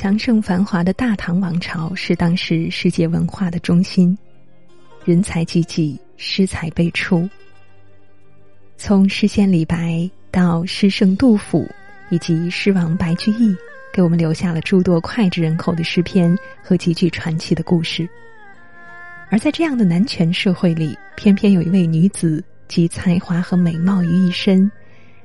强盛繁华的大唐王朝是当时世界文化的中心，人才济济，诗才辈出。从诗仙李白到诗圣杜甫，以及诗王白居易，给我们留下了诸多脍炙人口的诗篇和极具传奇的故事。而在这样的男权社会里，偏偏有一位女子集才华和美貌于一身，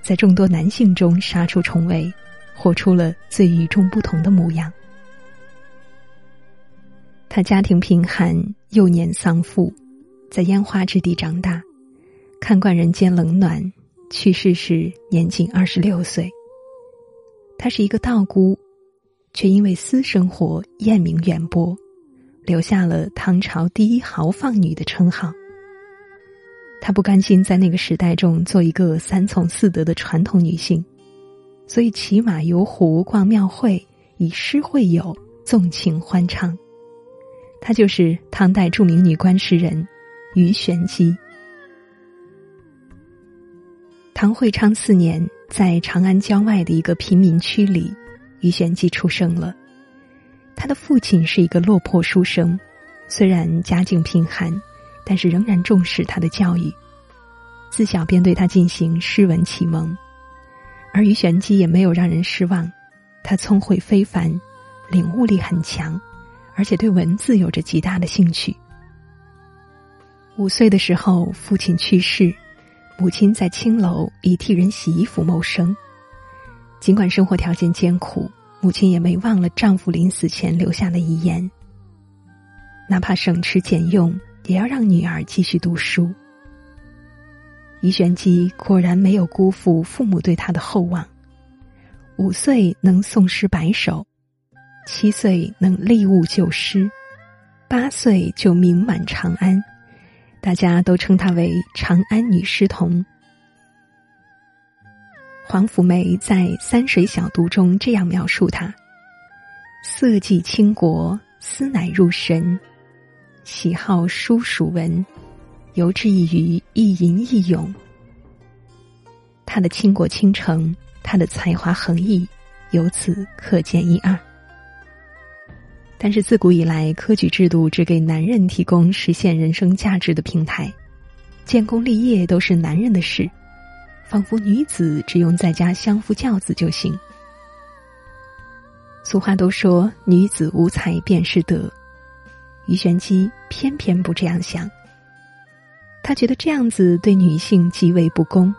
在众多男性中杀出重围。活出了最与众不同的模样。他家庭贫寒，幼年丧父，在烟花之地长大，看惯人间冷暖，去世时年仅二十六岁。她是一个道姑，却因为私生活艳名远播，留下了唐朝第一豪放女的称号。她不甘心在那个时代中做一个三从四德的传统女性。所以骑马游湖逛庙会，以诗会友，纵情欢唱。她就是唐代著名女官诗人鱼玄机。唐会昌四年，在长安郊外的一个贫民区里，鱼玄机出生了。他的父亲是一个落魄书生，虽然家境贫寒，但是仍然重视他的教育，自小便对他进行诗文启蒙。而于玄机也没有让人失望，他聪慧非凡，领悟力很强，而且对文字有着极大的兴趣。五岁的时候，父亲去世，母亲在青楼以替人洗衣服谋生。尽管生活条件艰苦，母亲也没忘了丈夫临死前留下的遗言：哪怕省吃俭用，也要让女儿继续读书。于玄机果然没有辜负父母对他的厚望。五岁能诵诗百首，七岁能立物就诗，八岁就名满长安，大家都称她为长安女诗童。黄甫梅在《三水小读》中这样描述她：“色既倾国，思乃入神，喜好书属文。”游之异于一吟一咏，他的倾国倾城，他的才华横溢，由此可见一二。但是自古以来，科举制度只给男人提供实现人生价值的平台，建功立业都是男人的事，仿佛女子只用在家相夫教子就行。俗话都说“女子无才便是德”，于玄机偏偏不这样想。他觉得这样子对女性极为不公，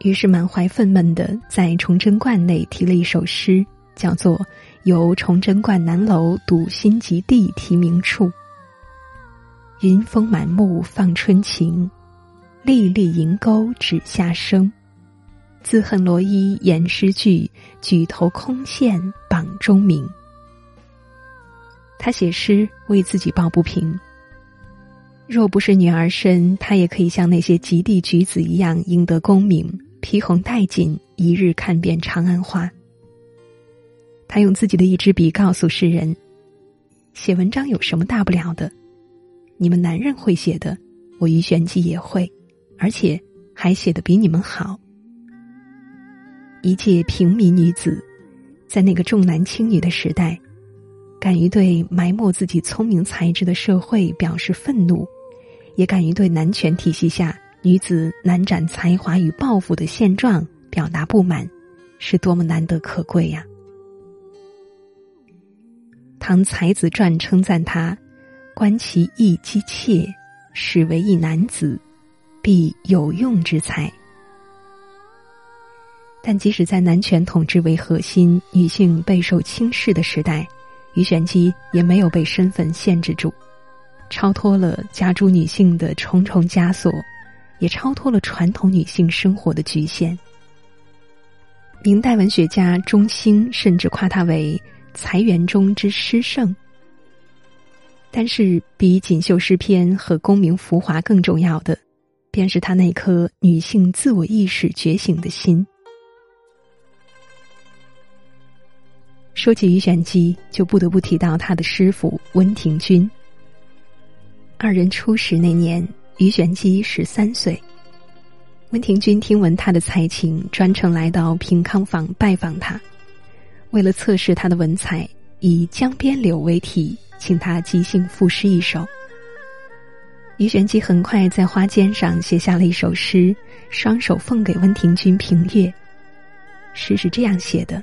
于是满怀愤懑的在崇祯观内提了一首诗，叫做《由崇祯观南楼睹辛吉地题名处》。云峰满目放春晴，粒粒银钩指下生。自恨罗衣言诗句，举头空羡榜中名。他写诗为自己抱不平。若不是女儿身，她也可以像那些极地举子一样赢得功名，披红戴锦，一日看遍长安花。他用自己的一支笔告诉世人：写文章有什么大不了的？你们男人会写的，我于玄机也会，而且还写的比你们好。一介平民女子，在那个重男轻女的时代，敢于对埋没自己聪明才智的社会表示愤怒。也敢于对男权体系下女子难展才华与抱负的现状表达不满，是多么难得可贵呀！《唐才子传》称赞他：“观其意机切，始为一男子，必有用之才。”但即使在男权统治为核心、女性备受轻视的时代，于玄机也没有被身份限制住。超脱了家诸女性的重重枷锁，也超脱了传统女性生活的局限。明代文学家钟兴甚至夸她为才园中之诗圣。但是，比锦绣诗篇和功名浮华更重要的，便是她那颗女性自我意识觉醒的心。说起鱼玄机，就不得不提到他的师傅温庭筠。二人初识那年，于玄机十三岁。温庭筠听闻他的才情，专程来到平康坊拜访他。为了测试他的文采，以江边柳为题，请他即兴赋诗一首。于玄机很快在花笺上写下了一首诗，双手奉给温庭筠评阅。诗是这样写的：“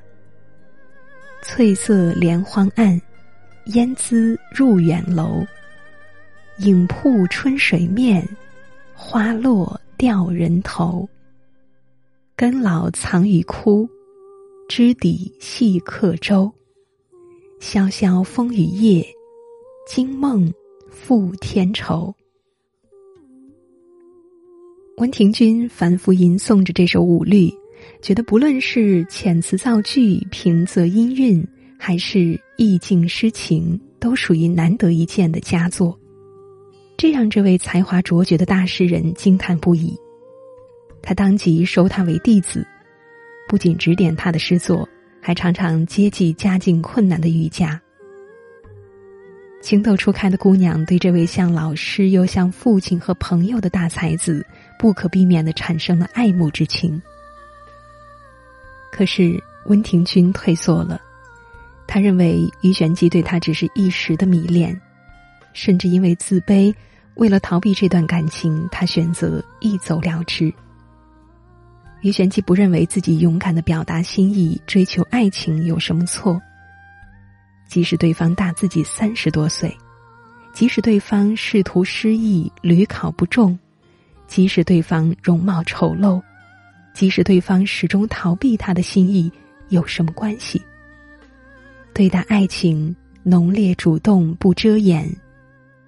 翠色连荒岸，烟姿入远楼。影铺春水面，花落掉人头。根老藏于枯，枝底系客舟。潇潇风雨夜，惊梦复添愁。”温庭筠反复吟诵着这首五律，觉得不论是遣词造句、平仄音韵，还是意境诗情，都属于难得一见的佳作，这让这位才华卓绝的大诗人惊叹不已。他当即收他为弟子，不仅指点他的诗作，还常常接济家境困难的余家。情窦初开的姑娘对这位像老师又像父亲和朋友的大才子，不可避免的产生了爱慕之情。可是温庭筠退缩了，他认为于玄机对他只是一时的迷恋，甚至因为自卑，为了逃避这段感情，他选择一走了之。于玄机不认为自己勇敢的表达心意、追求爱情有什么错。即使对方大自己三十多岁，即使对方仕途失意、屡考不中，即使对方容貌丑陋，即使对方始终逃避他的心意，有什么关系？对待爱情，浓烈主动，不遮掩，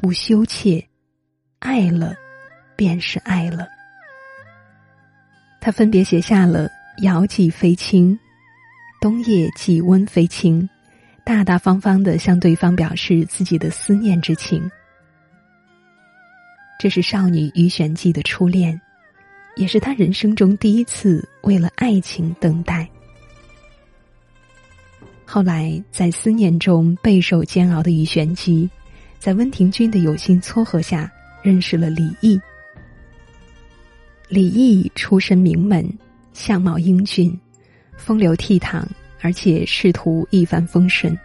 不羞怯，爱了，便是爱了。他分别写下了“遥寄飞卿”“冬夜寄温飞卿”。大大方方的向对方表示自己的思念之情，这是少女于玄机的初恋，也是她人生中第一次为了爱情等待。后来，在思念中备受煎熬的于玄机，在温庭筠的有心撮合下，认识了李益。李益出身名门，相貌英俊，风流倜傥。而且仕途一帆风顺，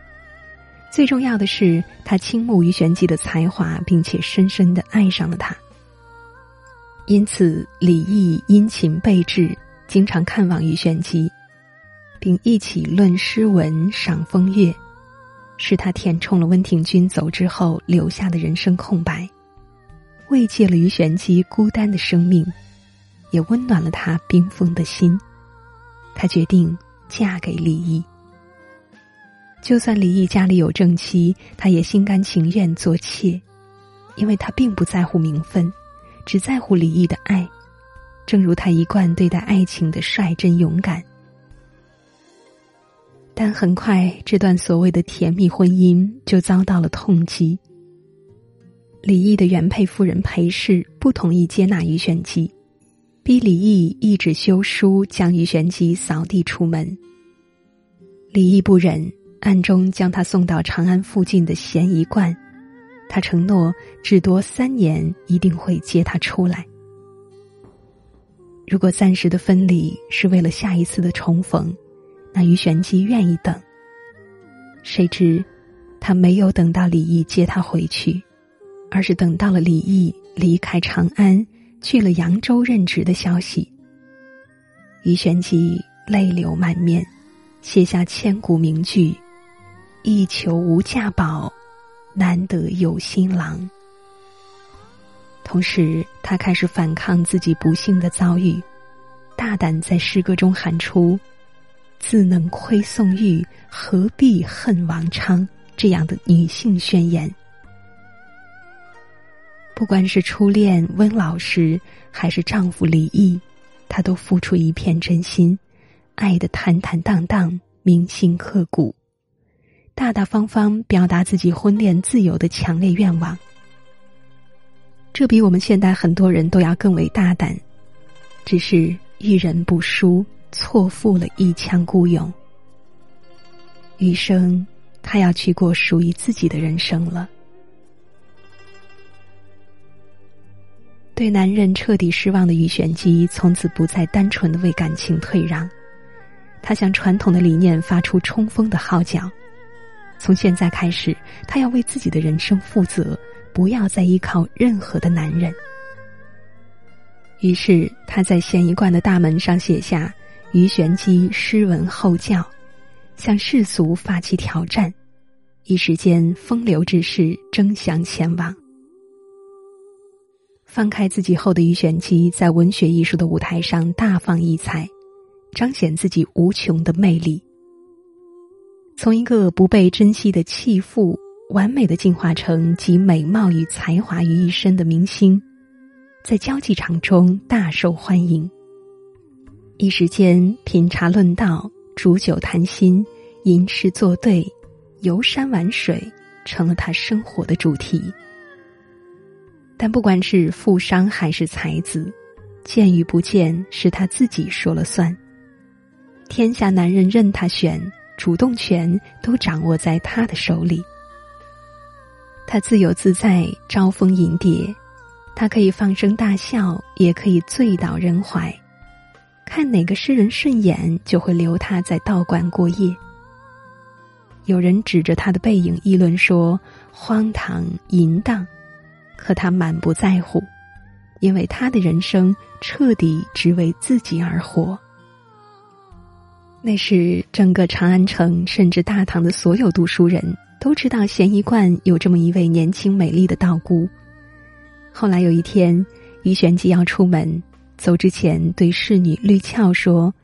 最重要的是他倾慕于玄机的才华，并且深深的爱上了他。因此，李益殷勤备至，经常看望于玄机，并一起论诗文、赏风月，是他填充了温庭筠走之后留下的人生空白，慰藉了于玄机孤单的生命，也温暖了他冰封的心。他决定。嫁给李毅，就算李毅家里有正妻，他也心甘情愿做妾，因为他并不在乎名分，只在乎李毅的爱，正如他一贯对待爱情的率真勇敢。但很快，这段所谓的甜蜜婚姻就遭到了痛击。李毅的原配夫人裴氏不同意接纳于玄机。逼李毅一纸休书，将于玄机扫地出门。李毅不忍，暗中将他送到长安附近的咸宜观。他承诺，只多三年，一定会接他出来。如果暂时的分离是为了下一次的重逢，那于玄机愿意等。谁知，他没有等到李毅接他回去，而是等到了李毅离开长安。去了扬州任职的消息，于玄机泪流满面，写下千古名句：“一求无价宝，难得有新郎。”同时，他开始反抗自己不幸的遭遇，大胆在诗歌中喊出：“自能窥宋玉，何必恨王昌？”这样的女性宣言。不管是初恋温老师，还是丈夫李毅，她都付出一片真心，爱的坦坦荡荡，铭心刻骨，大大方方表达自己婚恋自由的强烈愿望。这比我们现代很多人都要更为大胆，只是遇人不淑，错付了一腔孤勇。余生，他要去过属于自己的人生了。对男人彻底失望的于玄机，从此不再单纯的为感情退让，他向传统的理念发出冲锋的号角。从现在开始，他要为自己的人生负责，不要再依靠任何的男人。于是，他在咸宜观的大门上写下“于玄机诗文后教”，向世俗发起挑战。一时间，风流之士争相前往。放开自己后的于玄机，在文学艺术的舞台上大放异彩，彰显自己无穷的魅力。从一个不被珍惜的弃妇，完美的进化成集美貌与才华于一身的明星，在交际场中大受欢迎。一时间，品茶论道、煮酒谈心、吟诗作对、游山玩水，成了他生活的主题。但不管是富商还是才子，见与不见是他自己说了算。天下男人任他选。主动权都掌握在他的手里，他自由自在，招蜂引蝶，他可以放声大笑，也可以醉倒人怀。看哪个诗人顺眼，就会留他在道观过夜。有人指着他的背影议论说荒唐淫荡，可他满不在乎，因为他的人生彻底只为自己而活。那时，整个长安城甚至大唐的所有读书人都知道咸宜观有这么一位年轻美丽的道姑。后来有一天，于玄机要出门，走之前对侍女绿俏说：“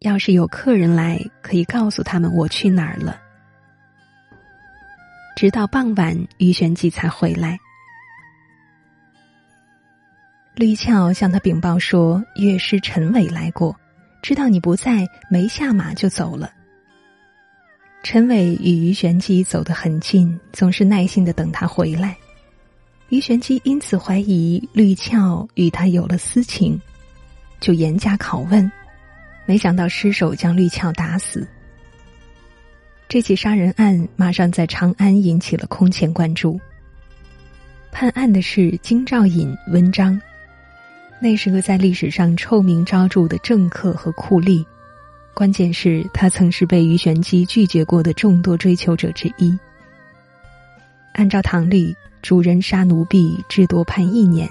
要是有客人来，可以告诉他们我去哪儿了。”直到傍晚，于玄机才回来。绿俏向他禀报说：“乐师陈伟来过。”知道你不在，没下马就走了。陈伟与于玄机走得很近，总是耐心的等他回来。于玄机因此怀疑绿俏与他有了私情，就严加拷问，没想到失手将绿俏打死。这起杀人案马上在长安引起了空前关注。判案的是京兆尹文章。那是个在历史上臭名昭著的政客和酷吏，关键是他曾是被于玄机拒绝过的众多追求者之一。按照唐律，主人杀奴婢，至多判一年，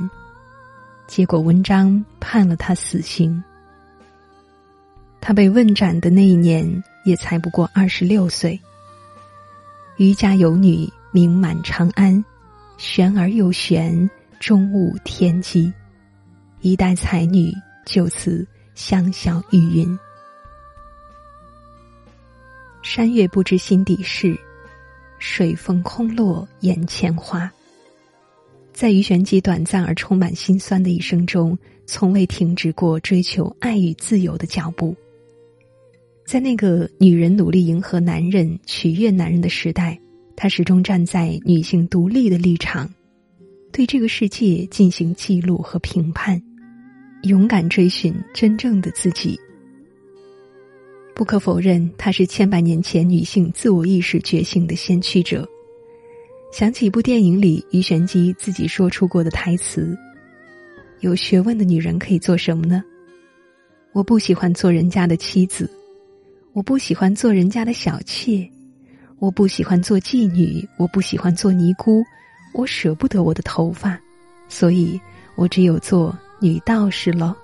结果文章判了他死刑。他被问斩的那一年也才不过二十六岁。余家有女，名满长安，玄而又玄，终悟天机。一代才女就此香消玉殒。山月不知心底事，水风空落眼前花。在于玄机短暂而充满心酸的一生中，从未停止过追求爱与自由的脚步。在那个女人努力迎合男人、取悦男人的时代，她始终站在女性独立的立场，对这个世界进行记录和评判。勇敢追寻真正的自己。不可否认，她是千百年前女性自我意识觉醒的先驱者。想起一部电影里于玄机自己说出过的台词：“有学问的女人可以做什么呢？我不喜欢做人家的妻子，我不喜欢做人家的小妾，我不喜欢做妓女，我不喜欢做尼姑，我舍不得我的头发，所以我只有做。”女道士了。